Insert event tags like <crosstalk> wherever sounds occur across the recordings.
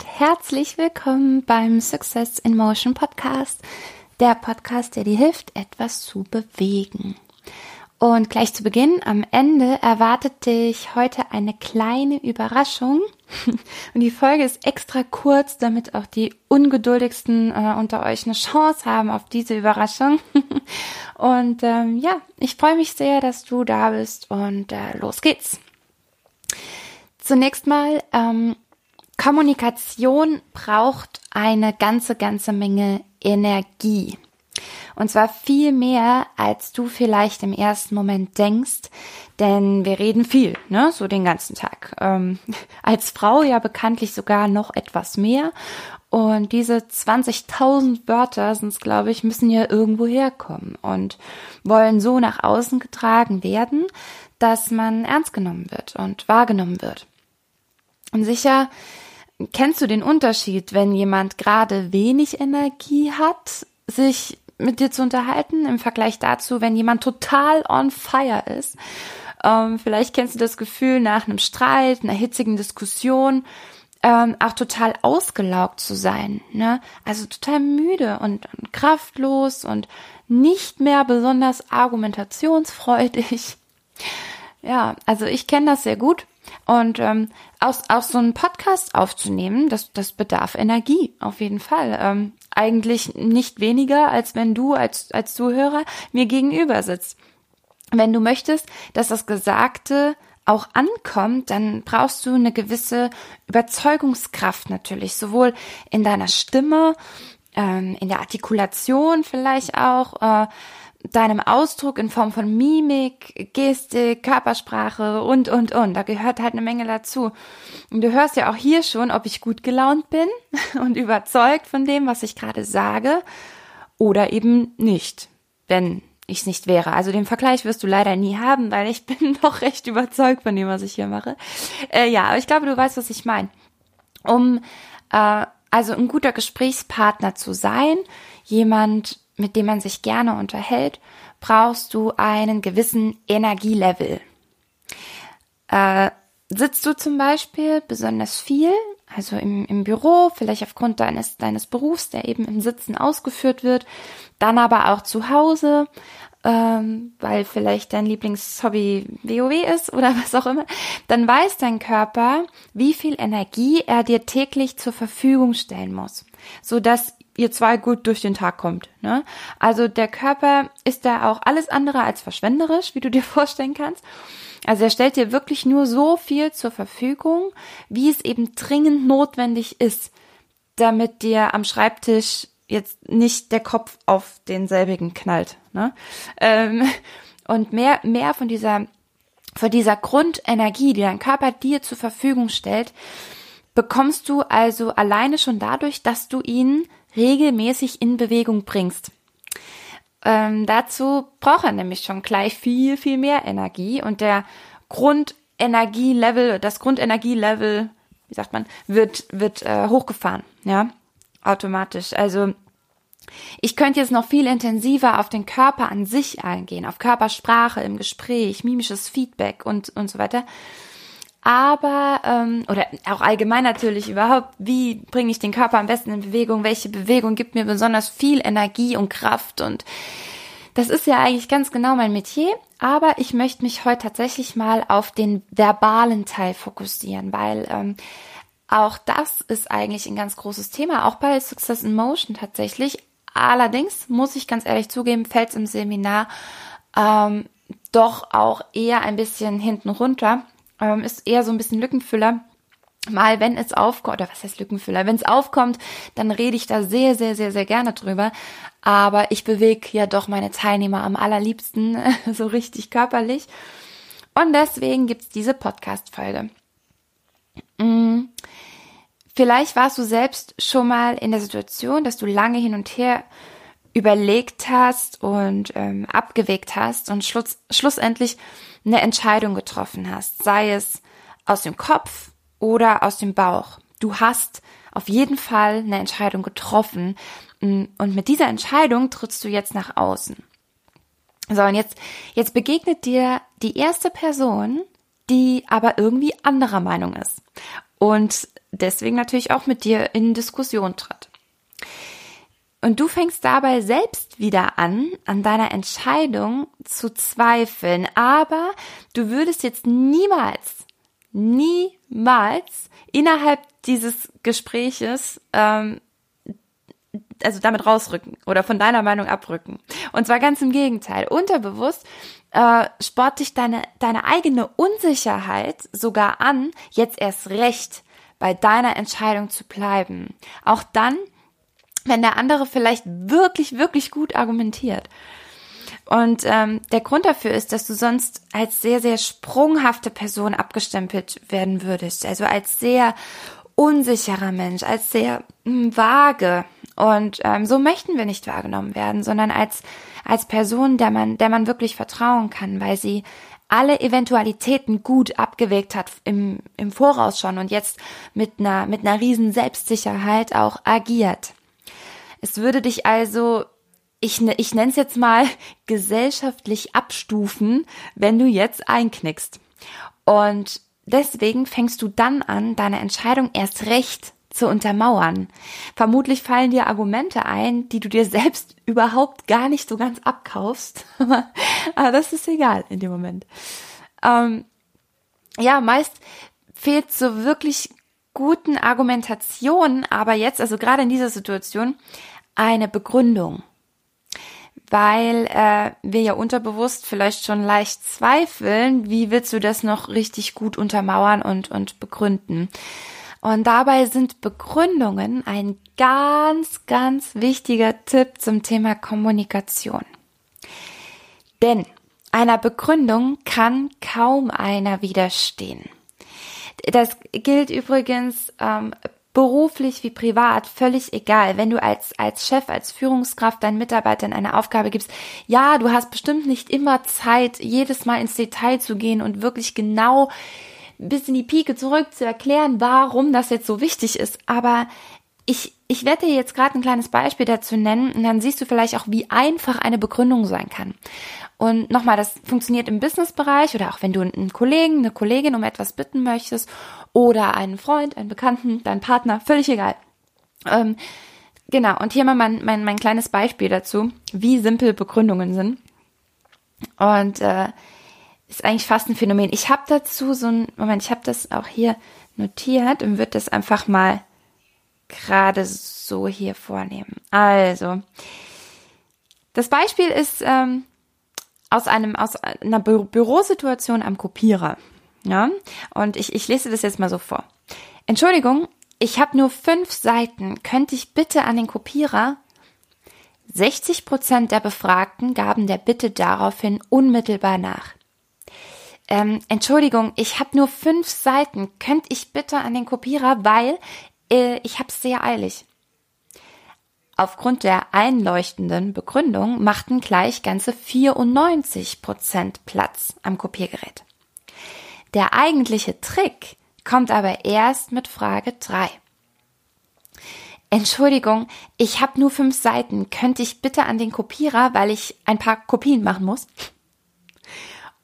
und herzlich willkommen beim Success in Motion Podcast, der Podcast, der dir hilft, etwas zu bewegen. Und gleich zu Beginn, am Ende erwartet dich heute eine kleine Überraschung. <laughs> Und die Folge ist extra kurz, damit auch die ungeduldigsten äh, unter euch eine Chance haben auf diese Überraschung. <laughs> und ähm, ja, ich freue mich sehr, dass du da bist und äh, los geht's. Zunächst mal, ähm, Kommunikation braucht eine ganze, ganze Menge Energie. Und zwar viel mehr, als du vielleicht im ersten Moment denkst, denn wir reden viel, ne, so den ganzen Tag. Ähm, <laughs> als Frau ja bekanntlich sogar noch etwas mehr. Und diese 20.000 Wörter sind glaube ich, müssen ja irgendwo herkommen und wollen so nach außen getragen werden, dass man ernst genommen wird und wahrgenommen wird. Und sicher kennst du den Unterschied, wenn jemand gerade wenig Energie hat, sich mit dir zu unterhalten, im Vergleich dazu, wenn jemand total on fire ist. Ähm, vielleicht kennst du das Gefühl nach einem Streit, einer hitzigen Diskussion, ähm, auch total ausgelaugt zu sein, ne? Also total müde und, und kraftlos und nicht mehr besonders argumentationsfreudig. <laughs> Ja, also ich kenne das sehr gut und ähm, aus, aus so einem Podcast aufzunehmen, das, das bedarf Energie, auf jeden Fall. Ähm, eigentlich nicht weniger, als wenn du als, als Zuhörer mir gegenüber sitzt. Wenn du möchtest, dass das Gesagte auch ankommt, dann brauchst du eine gewisse Überzeugungskraft natürlich, sowohl in deiner Stimme, ähm, in der Artikulation vielleicht auch, äh, deinem Ausdruck in Form von Mimik, Gestik, Körpersprache und, und, und. Da gehört halt eine Menge dazu. Und du hörst ja auch hier schon, ob ich gut gelaunt bin <laughs> und überzeugt von dem, was ich gerade sage oder eben nicht, wenn ich es nicht wäre. Also den Vergleich wirst du leider nie haben, weil ich <laughs> bin doch recht überzeugt von dem, was ich hier mache. Äh, ja, aber ich glaube, du weißt, was ich meine. Um äh, also ein guter Gesprächspartner zu sein, jemand, mit dem man sich gerne unterhält, brauchst du einen gewissen Energielevel. Äh, sitzt du zum Beispiel besonders viel, also im, im Büro, vielleicht aufgrund deines, deines Berufs, der eben im Sitzen ausgeführt wird, dann aber auch zu Hause, ähm, weil vielleicht dein Lieblingshobby WoW ist oder <laughs> was auch immer, dann weiß dein Körper, wie viel Energie er dir täglich zur Verfügung stellen muss, so dass ihr zwei gut durch den Tag kommt. Ne? Also der Körper ist da auch alles andere als verschwenderisch, wie du dir <laughs> vorstellen kannst. Also er stellt dir wirklich nur so viel zur Verfügung, wie es eben dringend notwendig ist, damit dir am Schreibtisch jetzt nicht der Kopf auf denselbigen knallt. Ne? Ähm, und mehr, mehr von dieser, von dieser Grundenergie, die dein Körper dir zur Verfügung stellt, bekommst du also alleine schon dadurch, dass du ihn regelmäßig in Bewegung bringst. Ähm, dazu braucht er nämlich schon gleich viel, viel mehr Energie und der Grundenergielevel, das Grundenergielevel, wie sagt man, wird, wird äh, hochgefahren, ja, automatisch. Also ich könnte jetzt noch viel intensiver auf den Körper an sich eingehen, auf Körpersprache im Gespräch, mimisches Feedback und, und so weiter aber ähm, oder auch allgemein natürlich überhaupt, wie bringe ich den Körper am besten in Bewegung, welche Bewegung gibt mir besonders viel Energie und Kraft? Und das ist ja eigentlich ganz genau mein Metier, aber ich möchte mich heute tatsächlich mal auf den verbalen Teil fokussieren, weil ähm, auch das ist eigentlich ein ganz großes Thema, auch bei Success in Motion tatsächlich. Allerdings muss ich ganz ehrlich zugeben, fällt es im Seminar ähm, doch auch eher ein bisschen hinten runter ähm, ist eher so ein bisschen Lückenfüller. Mal, wenn es aufkommt, oder was heißt Lückenfüller? Wenn es aufkommt, dann rede ich da sehr, sehr, sehr, sehr gerne drüber. Aber ich bewege ja doch meine Teilnehmer am allerliebsten, <laughs> so richtig körperlich. Und deswegen gibt's diese Podcast-Folge. Mm. Vielleicht warst du selbst schon mal in der Situation, dass du lange hin und her überlegt hast und ähm, abgewegt hast und schluss, schlussendlich eine Entscheidung getroffen hast, sei es aus dem Kopf oder aus dem Bauch. Du hast auf jeden Fall eine Entscheidung getroffen mm, und mit dieser Entscheidung trittst du jetzt nach außen. So, und jetzt, jetzt begegnet dir die erste Person, die aber irgendwie anderer Meinung ist. Und deswegen natürlich auch mit dir in Diskussion tritt. Und du fängst dabei selbst wieder an, an deiner Entscheidung zu zweifeln. Aber du würdest jetzt niemals, niemals innerhalb dieses Gespräches ähm, also damit rausrücken oder von deiner Meinung abrücken. Und zwar ganz im Gegenteil. Unterbewusst äh, sport dich deine, deine eigene Unsicherheit sogar an, jetzt erst recht bei deiner Entscheidung zu bleiben. Auch dann, wenn der andere vielleicht wirklich, wirklich gut argumentiert. Und ähm, der Grund dafür ist, dass du sonst als sehr, sehr sprunghafte Person abgestempelt werden würdest. Also als sehr unsicherer Mensch, als sehr mh, hm, vage. Und ähm, so möchten wir nicht wahrgenommen werden, sondern als, als Person, der man, der man wirklich vertrauen kann, weil sie alle Eventualitäten gut abgewegt hat im, im Voraus schon und jetzt mit einer, mit einer riesen Selbstsicherheit auch agiert. Es würde dich also, ich, ne, ich nenne es jetzt mal, <laughs> gesellschaftlich abstufen, wenn du jetzt einknickst. Und deswegen fängst du dann an, deine Entscheidung erst recht zu untermauern. Vermutlich fallen dir Argumente ein, die du dir <laughs> selbst überhaupt gar nicht so ganz abkaufst. <laughs> Aber das ist egal in dem Moment. Ähm, ja, meist fehlt so wirklich guten Argumentationen, aber jetzt, also gerade in dieser Situation, eine Begründung. Weil äh, wir ja unterbewusst vielleicht schon leicht zweifeln, wie willst du das noch richtig gut untermauern und, und begründen. Und dabei sind Begründungen ein ganz, ganz wichtiger Tipp zum Thema Kommunikation. Denn einer Begründung kann kaum einer widerstehen. Das gilt übrigens ähm, beruflich wie privat, völlig egal. Wenn du als, als Chef, als Führungskraft deinen Mitarbeitern eine Aufgabe gibst, ja, du hast bestimmt nicht immer Zeit, jedes Mal ins Detail zu gehen und wirklich genau bis in die Pike zurück zu erklären, warum das jetzt so wichtig ist. Aber ich, ich werde dir jetzt gerade ein kleines Beispiel dazu nennen und dann siehst du vielleicht auch, wie einfach eine Begründung sein kann. Und nochmal, das funktioniert im Businessbereich oder auch wenn du einen Kollegen, eine Kollegin um etwas bitten möchtest oder einen Freund, einen Bekannten, deinen Partner, völlig egal. Ähm, genau, und hier mal mein, mein, mein kleines Beispiel dazu, wie simpel Begründungen sind. Und äh, ist eigentlich fast ein Phänomen. Ich habe dazu so ein, Moment, ich habe das auch hier notiert und würde das einfach mal gerade so hier vornehmen. Also, das Beispiel ist ähm, aus einem aus einer Bü Bürosituation am Kopierer. Ja, und ich, ich lese das jetzt mal so vor. Entschuldigung, ich habe nur fünf Seiten. Könnte ich bitte an den Kopierer? 60 Prozent der Befragten gaben der Bitte daraufhin unmittelbar nach ähm, Entschuldigung, ich habe nur fünf Seiten. Könnt ich bitte an den Kopierer, weil äh, ich habe es sehr eilig. Aufgrund der einleuchtenden Begründung machten gleich ganze 94 Prozent Platz am Kopiergerät. Der eigentliche Trick kommt aber erst mit Frage 3. Entschuldigung, ich habe nur fünf Seiten. Könnte ich bitte an den Kopierer, weil ich ein paar Kopien machen muss?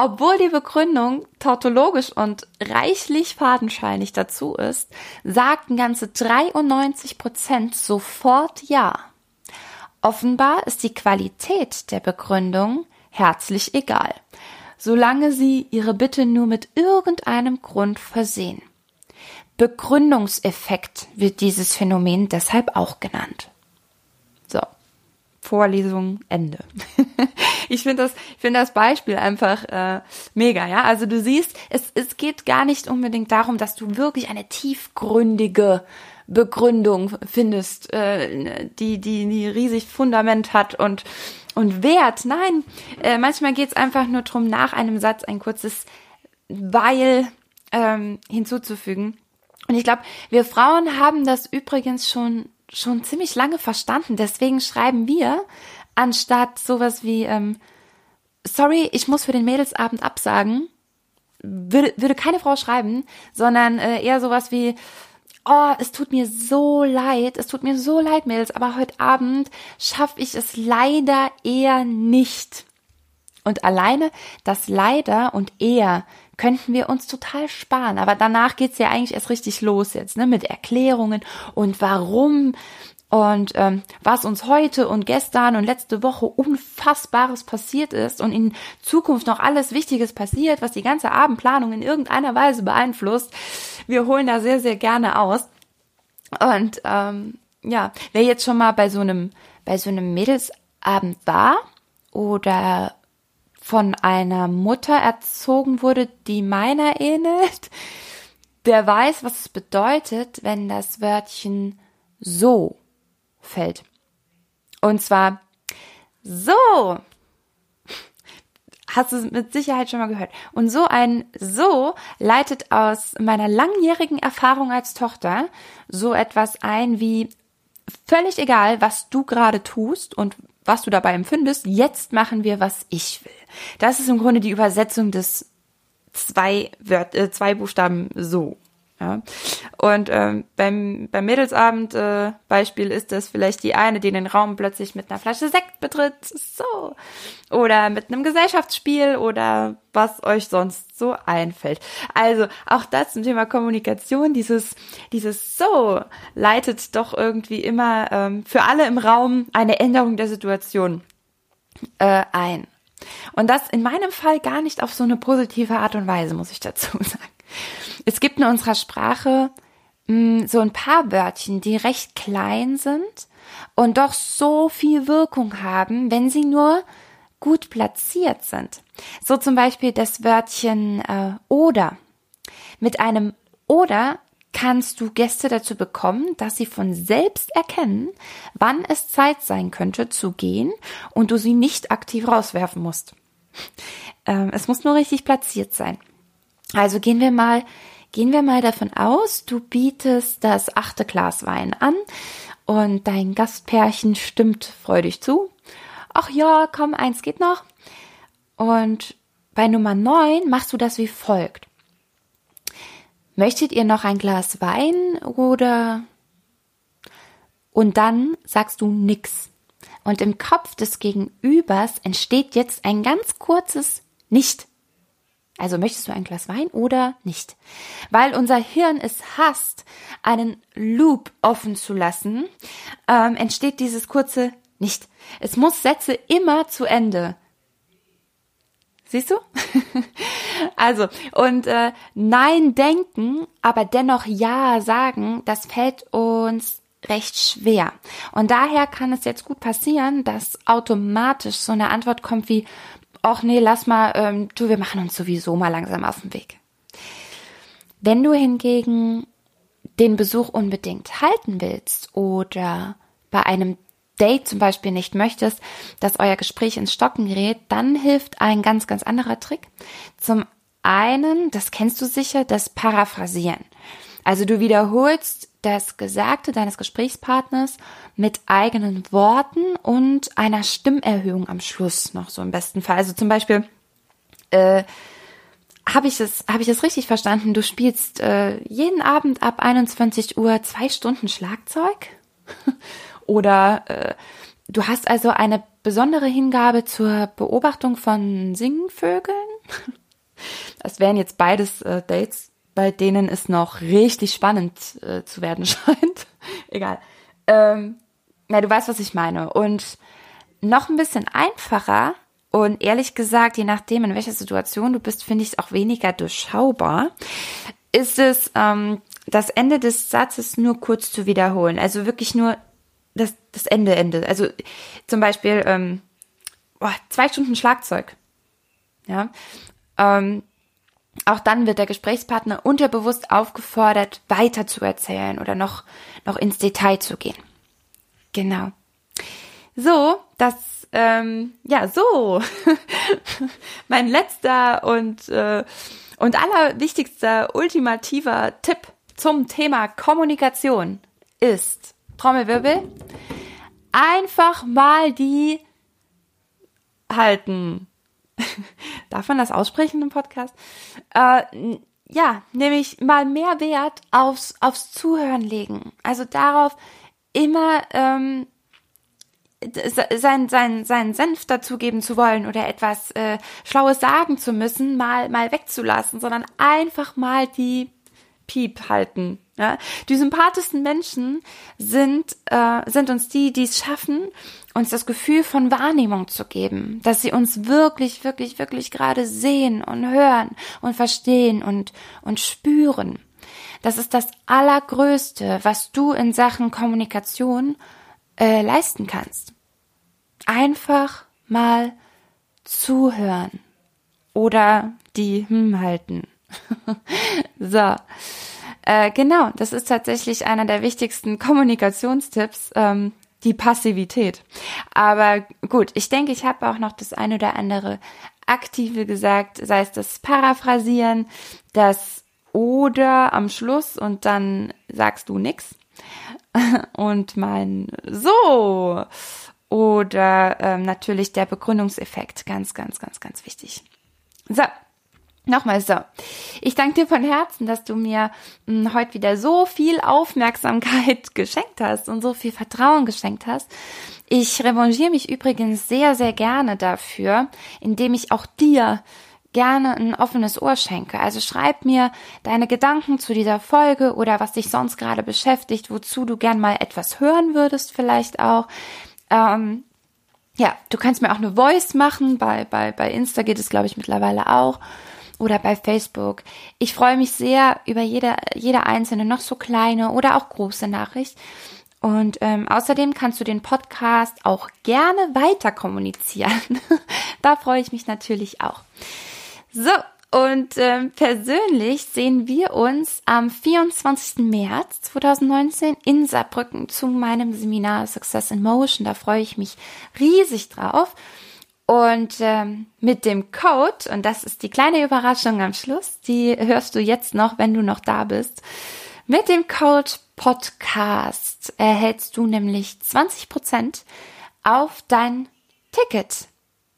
Obwohl die Begründung tautologisch und reichlich fadenscheinig dazu ist, sagten ganze 93 Prozent sofort Ja. Offenbar ist die Qualität der Begründung herzlich egal, solange sie ihre Bitte nur mit irgendeinem Grund versehen. Begründungseffekt wird dieses Phänomen deshalb auch genannt. So. Vorlesung Ende. <laughs> ich finde das, ich finde das Beispiel einfach äh, mega, ja. Also du siehst, es, es geht gar nicht unbedingt darum, dass du wirklich eine tiefgründige Begründung findest, äh, die, die, die riesig Fundament hat und, und Wert. Nein, äh, manchmal geht es einfach nur darum, nach einem Satz ein kurzes Weil ähm, hinzuzufügen. Und ich glaube, wir Frauen haben das übrigens schon schon ziemlich lange verstanden. Deswegen schreiben wir anstatt sowas wie, ähm, sorry, ich muss für den Mädelsabend absagen, würde, würde keine Frau schreiben, sondern äh, eher sowas wie, oh, es tut mir so leid, es tut mir so leid, Mädels, aber heute Abend schaffe ich es leider eher nicht. Und alleine das leider und eher könnten wir uns total sparen. Aber danach geht's ja eigentlich erst richtig los jetzt, ne? Mit Erklärungen und warum und ähm, was uns heute und gestern und letzte Woche Unfassbares passiert ist und in Zukunft noch alles Wichtiges passiert, was die ganze Abendplanung in irgendeiner Weise beeinflusst. Wir holen da sehr, sehr gerne aus. Und ähm, ja, wer jetzt schon mal bei so einem, bei so einem Mädelsabend war oder von einer Mutter erzogen wurde, die meiner ähnelt, der weiß, was es bedeutet, wenn das Wörtchen so fällt. Und zwar so. Hast du es mit Sicherheit schon mal gehört. Und so ein so leitet aus meiner langjährigen Erfahrung als Tochter so etwas ein wie völlig egal, was du gerade tust und was du dabei empfindest, jetzt machen wir, was ich will. Das ist im Grunde die Übersetzung des zwei, Wört, äh, zwei Buchstaben so. Ja. Und ähm, beim, beim Mädelsabend äh, Beispiel ist das vielleicht die eine, die den Raum plötzlich mit einer Flasche Sekt betritt, so. Oder mit einem Gesellschaftsspiel oder was euch sonst so einfällt. Also auch das zum Thema Kommunikation, dieses, dieses so leitet doch irgendwie immer ähm, für alle im Raum eine Änderung der Situation äh, ein. Und das in meinem Fall gar nicht auf so eine positive Art und Weise, muss ich dazu <laughs> sagen. Es gibt in unserer Sprache mh, hm, so ein paar Wörtchen, die recht klein sind und doch so viel Wirkung haben, wenn sie nur gut platziert sind. So zum Beispiel das Wörtchen äh, oder. Mit einem oder kannst du Gäste dazu bekommen, dass sie von selbst erkennen, wann es Zeit sein könnte zu gehen und du sie nicht aktiv rauswerfen musst. Ähm, es muss nur richtig platziert sein. Also gehen wir mal, gehen wir mal davon aus, du bietest das achte Glas Wein an und dein Gastpärchen stimmt freudig zu. Ach ja, komm, eins geht noch. Und bei Nummer neun machst du das wie folgt. Möchtet ihr noch ein Glas Wein oder? Und dann sagst du nix. Und im Kopf des Gegenübers entsteht jetzt ein ganz kurzes Nicht. Also möchtest du ein Glas Wein oder nicht? Weil unser Hirn es hasst, einen Loop offen zu lassen, ähm, entsteht dieses kurze nicht. Es muss Sätze immer zu Ende. Siehst du? <laughs> also, und äh, Nein denken, aber dennoch Ja sagen, das fällt uns recht schwer. Und daher kann es jetzt gut passieren, dass automatisch so eine Antwort kommt wie, ach nee, lass mal, ähm, du, wir machen uns sowieso mal langsam auf den Weg. Wenn du hingegen den Besuch unbedingt halten willst oder bei einem Date zum Beispiel nicht möchtest, dass euer Gespräch ins Stocken gerät, dann hilft ein ganz, ganz anderer Trick. Zum einen, das kennst du sicher, das Paraphrasieren. Also du wiederholst das Gesagte deines Gesprächspartners mit eigenen Worten und einer Stimmerhöhung am Schluss noch so im besten Fall. Also zum Beispiel, äh, habe ich es habe ich es richtig verstanden? Du spielst äh, jeden Abend ab 21 Uhr zwei Stunden Schlagzeug <laughs> oder äh, du hast also eine besondere Hingabe zur Beobachtung von Singvögeln. <laughs> Das wären jetzt beides äh, Dates, bei denen es noch richtig spannend äh, zu werden <laughs> scheint. Egal. Ähm, na, du weißt, was ich meine. Und noch ein bisschen einfacher und ehrlich gesagt, je nachdem, in welcher Situation du bist, finde ich es auch weniger durchschaubar, ist es, ähm, das Ende des Satzes nur kurz zu wiederholen. Also wirklich nur das, das Ende, Ende. Also zum Beispiel ähm, boah, zwei Stunden Schlagzeug. Ja. Ähm, auch dann wird der Gesprächspartner unterbewusst aufgefordert, weiter zu erzählen oder noch, noch ins Detail zu gehen. Genau. So, das, ähm, ja, so. <laughs> mein letzter und, äh, und allerwichtigster ultimativer Tipp zum Thema Kommunikation ist, Trommelwirbel, einfach mal die halten. <laughs> Darf man das aussprechen im Podcast? Äh, ja, nämlich mal mehr Wert aufs, aufs Zuhören legen. Also darauf immer, ähm, sein, sein, seinen Senf dazugeben zu wollen oder etwas äh, Schlaues sagen zu müssen, mal, mal wegzulassen, sondern einfach mal die Piep halten. Ja? Die sympathischsten Menschen sind, äh, sind uns die, die es schaffen, uns das Gefühl von Wahrnehmung zu geben, dass sie uns wirklich, wirklich, wirklich gerade sehen und hören und verstehen und, und spüren. Das ist das Allergrößte, was du in Sachen Kommunikation äh, leisten kannst. Einfach mal zuhören oder die hm halten. <laughs> so. Äh, genau, das ist tatsächlich einer der wichtigsten Kommunikationstipps, ähm, die Passivität. Aber gut, ich denke, ich habe auch noch das eine oder andere aktive gesagt, sei es das Paraphrasieren, das oder am Schluss und dann sagst du nix <laughs> und mein so oder ähm, natürlich der Begründungseffekt, ganz, ganz, ganz, ganz wichtig. So, Nochmal so. Ich danke dir von Herzen, dass du mir mh, hm, heute wieder so viel Aufmerksamkeit <laughs> geschenkt hast und so viel Vertrauen geschenkt hast. Ich revanchiere mich übrigens sehr, sehr gerne dafür, indem ich auch dir gerne ein offenes Ohr schenke. Also schreib mir deine Gedanken zu dieser Folge oder was dich sonst gerade beschäftigt, wozu du gern mal etwas hören würdest, vielleicht auch. Ähm, ja, du kannst mir auch eine Voice machen. Bei, bei, bei Insta geht es, glaube ich, mittlerweile auch oder bei Facebook. Ich freue mich sehr über jede, jede einzelne, noch so kleine oder auch große Nachricht. Und ähm, außerdem kannst du den Podcast auch gerne weiter kommunizieren. <laughs> da freue ich mich natürlich auch. So, und ähm, persönlich sehen wir uns am 24. März 2019 in Saarbrücken zu meinem Seminar Success in Motion. Da freue ich mich riesig drauf. Und ähm, mit dem Code, und das ist die kleine Überraschung am Schluss, die hörst du jetzt noch, wenn du noch da bist. Mit dem Code Podcast erhältst du nämlich 20% auf dein Ticket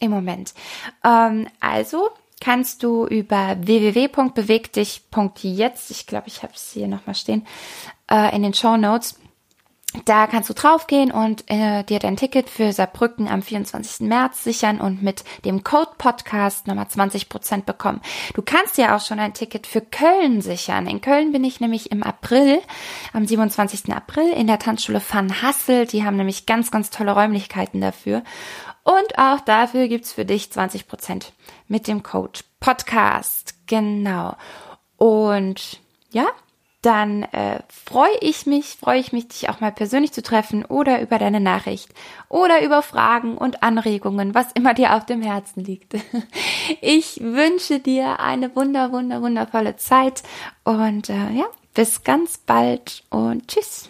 im Moment. Ähm, also kannst du über www.bewegdich.jetzt, ich glaube, ich habe es hier nochmal stehen, äh, in den Show Notes, da kannst du draufgehen und äh, dir dein Ticket für Saarbrücken am 24. März sichern und mit dem Code Podcast nochmal 20% bekommen. Du kannst dir auch schon ein Ticket für Köln sichern. In Köln bin ich nämlich im April, am 27. April in der Tanzschule Van Hassel. Die haben nämlich ganz, ganz tolle Räumlichkeiten dafür. Und auch dafür gibt's für dich 20% mit dem Code Podcast. Genau. Und ja, dann äh, freue ich mich, freue ich mich, dich auch mal persönlich zu treffen oder über deine Nachricht oder über Fragen und Anregungen, was immer dir auf dem Herzen liegt. <laughs> Ich wünsche dir eine wunder, wunder, wundervolle Zeit und äh, ja, bis ganz bald und tschüss.